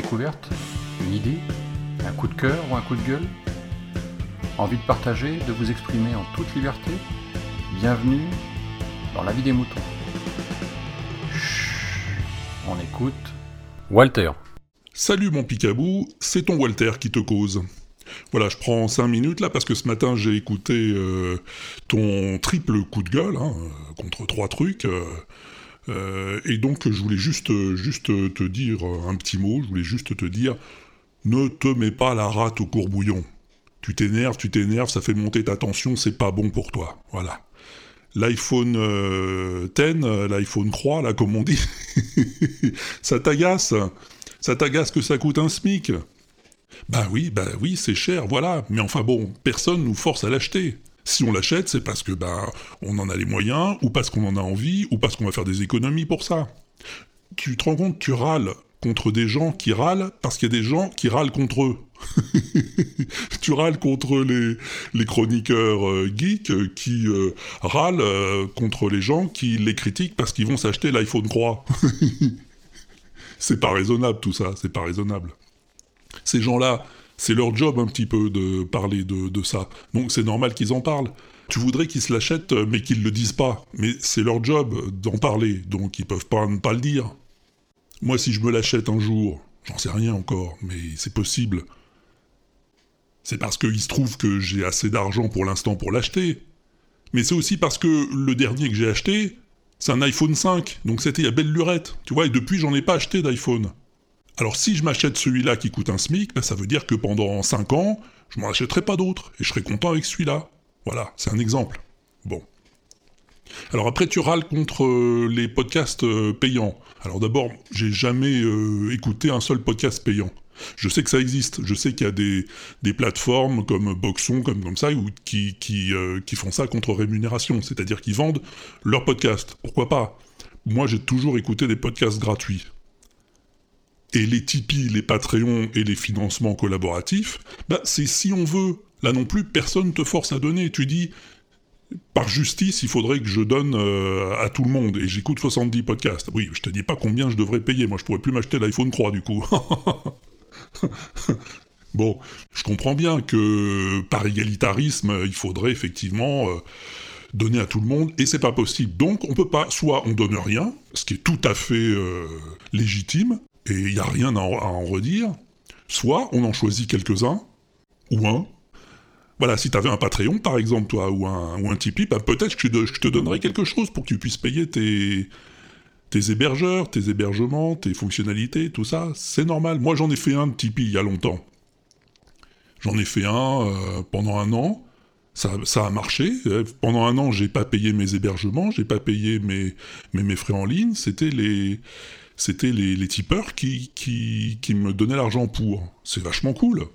découverte Une idée Un coup de cœur ou un coup de gueule Envie de partager, de vous exprimer en toute liberté Bienvenue dans la vie des moutons. Chut, on écoute Walter. Salut mon picabou, c'est ton Walter qui te cause. Voilà, je prends 5 minutes là parce que ce matin j'ai écouté euh, ton triple coup de gueule hein, contre trois trucs. Euh, euh, et donc je voulais juste, juste te dire un petit mot, je voulais juste te dire, ne te mets pas la rate au courbouillon. Tu t'énerves, tu t'énerves, ça fait monter ta tension, c'est pas bon pour toi. Voilà. L'iPhone 10, l'iPhone croix, là comme on dit, ça t'agace. Ça t'agace que ça coûte un SMIC. Bah oui, bah oui, c'est cher, voilà. Mais enfin bon, personne nous force à l'acheter. Si on l'achète, c'est parce que bah on en a les moyens, ou parce qu'on en a envie, ou parce qu'on va faire des économies pour ça. Tu te rends compte, tu râles contre des gens qui râlent parce qu'il y a des gens qui râlent contre eux. tu râles contre les, les chroniqueurs euh, geeks euh, qui euh, râlent contre les gens qui les critiquent parce qu'ils vont s'acheter l'iPhone croix. c'est pas raisonnable tout ça, c'est pas raisonnable. Ces gens-là, c'est leur job un petit peu de parler de, ça. Donc c'est normal qu'ils en parlent. Tu voudrais qu'ils se l'achètent, mais qu'ils le disent pas. Mais c'est leur job d'en parler, donc ils peuvent pas ne pas le dire. Moi, si je me l'achète un jour, j'en sais rien encore, mais c'est possible. C'est parce qu'il se trouve que j'ai assez d'argent pour l'instant pour l'acheter. Mais c'est aussi parce que le dernier que j'ai acheté, c'est un iPhone 5, donc c'était à belle lurette, tu vois, et depuis j'en ai pas acheté d'iPhone. Alors si je m'achète celui-là qui coûte un SMIC, ben, ça veut dire que pendant 5 ans, je m'en achèterai pas d'autres, et je serai content avec celui-là. Voilà, c'est un exemple. Bon. Alors après, tu râles contre euh, les podcasts euh, payants. Alors d'abord, j'ai jamais euh, écouté un seul podcast payant. Je sais que ça existe, je sais qu'il y a des, plateformes comme Boxon, comme, comme ça, qui, qui, qui font ça contre rémunération, c'est-à-dire qu'ils vendent leurs podcasts. Pourquoi pas? Moi, j'ai toujours écouté des podcasts gratuits. Et les Tipeee, les Patreons et les financements collaboratifs, bah, c'est si on veut. Là non plus, personne ne te force à donner. Tu dis, par justice, il faudrait que je donne euh, à tout le monde. Et j'écoute 70 podcasts. Oui, je te dis pas combien je devrais payer. Moi, je pourrais plus m'acheter l'iPhone 3 du coup. bon, je comprends bien que par égalitarisme, il faudrait effectivement euh, donner à tout le monde, et c'est pas possible. Donc, on peut pas, soit on donne rien, ce qui est tout à fait euh, légitime, et il n'y a rien à en, redire, soit on en choisit quelques-uns, ou un. Voilà, si tu avais un Patreon, par exemple, toi, ou un, ou un Tipeee, bah, peut-être que je te donnerais quelque chose pour que tu puisses payer tes, tes hébergeurs, tes hébergements, tes fonctionnalités, tout ça. C'est normal. Moi, j'en ai fait un de Tipeee il y a longtemps. J'en ai fait un euh, pendant un an. Ça, a marché. Pendant un an, j'ai pas payé mes hébergements, j'ai pas payé mes frais en ligne. C'était les, c'était les, tipeurs qui, me donnaient l'argent pour. C'est vachement cool.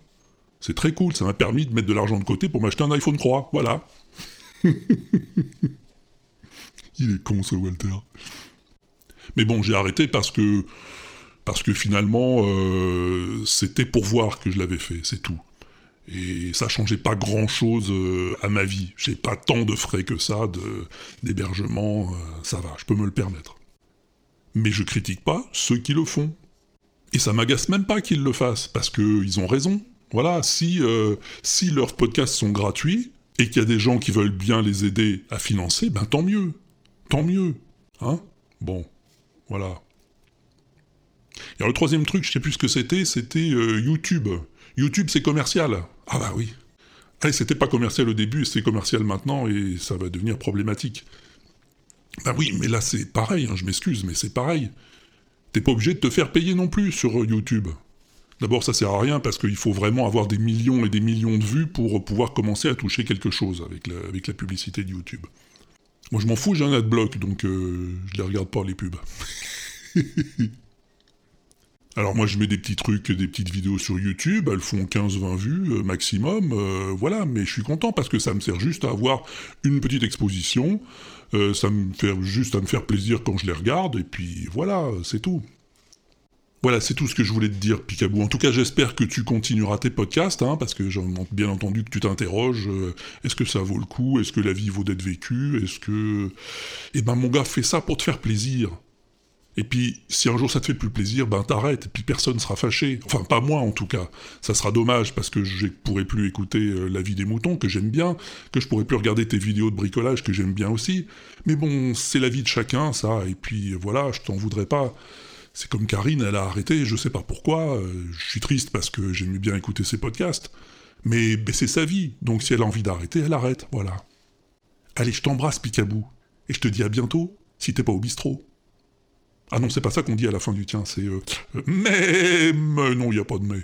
C'est très cool. Ça m'a permis de mettre de l'argent de côté pour m'acheter un iPhone 3. Voilà. Il est con ce Walter. Mais bon, j'ai arrêté parce que parce que finalement euh, c'était pour voir que je l'avais fait, c'est tout. Et ça changeait pas grand chose euh, à ma vie. J'ai pas tant de frais que ça d'hébergement, euh, ça va, je peux me le permettre mais je critique pas ceux qui le font. Et ça m'agace même pas qu'ils le fassent, parce qu'ils ont raison. Voilà, si, euh, si leurs podcasts sont gratuits, et qu'il y a des gens qui veulent bien les aider à financer, ben tant mieux. Tant mieux. Hein Bon, voilà. Et le troisième truc, je sais plus ce que c'était, c'était euh, YouTube. YouTube, c'est commercial. Ah bah oui. Ah, c'était pas commercial au début, c'est commercial maintenant, et ça va devenir problématique. Ben oui, mais là c'est pareil, hein, je m'excuse, mais c'est pareil. T'es pas obligé de te faire payer non plus sur euh, YouTube. D'abord, ça sert à rien parce qu'il faut vraiment avoir des millions et des millions de vues pour pouvoir commencer à toucher quelque chose avec la, avec la publicité de YouTube. Moi, je m'en fous, j'ai un adblock, donc euh, je les regarde pas les pubs. Alors moi je mets des petits trucs, des petites vidéos sur YouTube, elles font 15-20 vues euh, maximum, voilà, mais je suis content parce que ça me sert juste à avoir une petite exposition, euh, ça me fait juste à me faire plaisir quand je les regarde, et puis voilà, c'est tout. Voilà, c'est tout ce que je voulais te dire, Picabou. En tout cas, j'espère que tu continueras tes podcasts, hein, parce que j'ai bien entendu que tu t'interroges. Euh, est-ce que ça vaut le coup? Est-ce que la vie vaut d'être vécue? Est-ce que... Eh ben, mon gars, fais ça pour te faire plaisir. Et puis, si un jour ça te fait plus plaisir, ben t'arrêtes, et puis personne sera fâché. Enfin, pas moi en tout cas. Ça sera dommage parce que je pourrai plus écouter euh, La vie des moutons, que j'aime bien, que je pourrai plus regarder tes vidéos de bricolage, que j'aime bien aussi. Mais bon, c'est la vie de chacun, ça, et puis voilà, je t'en voudrais pas. C'est comme Karine, elle a arrêté, je sais pas pourquoi, euh, je suis triste parce que j'aimais bien écouter ses podcasts. Mais, mais c'est sa vie, donc si elle a envie d'arrêter, elle arrête, voilà. Allez, je t'embrasse, Picabou, et je te dis à bientôt, si t'es pas au bistrot. Ah non, c'est pas ça qu'on dit à la fin du tien, c'est euh, mais, mais non, il y a pas de mais.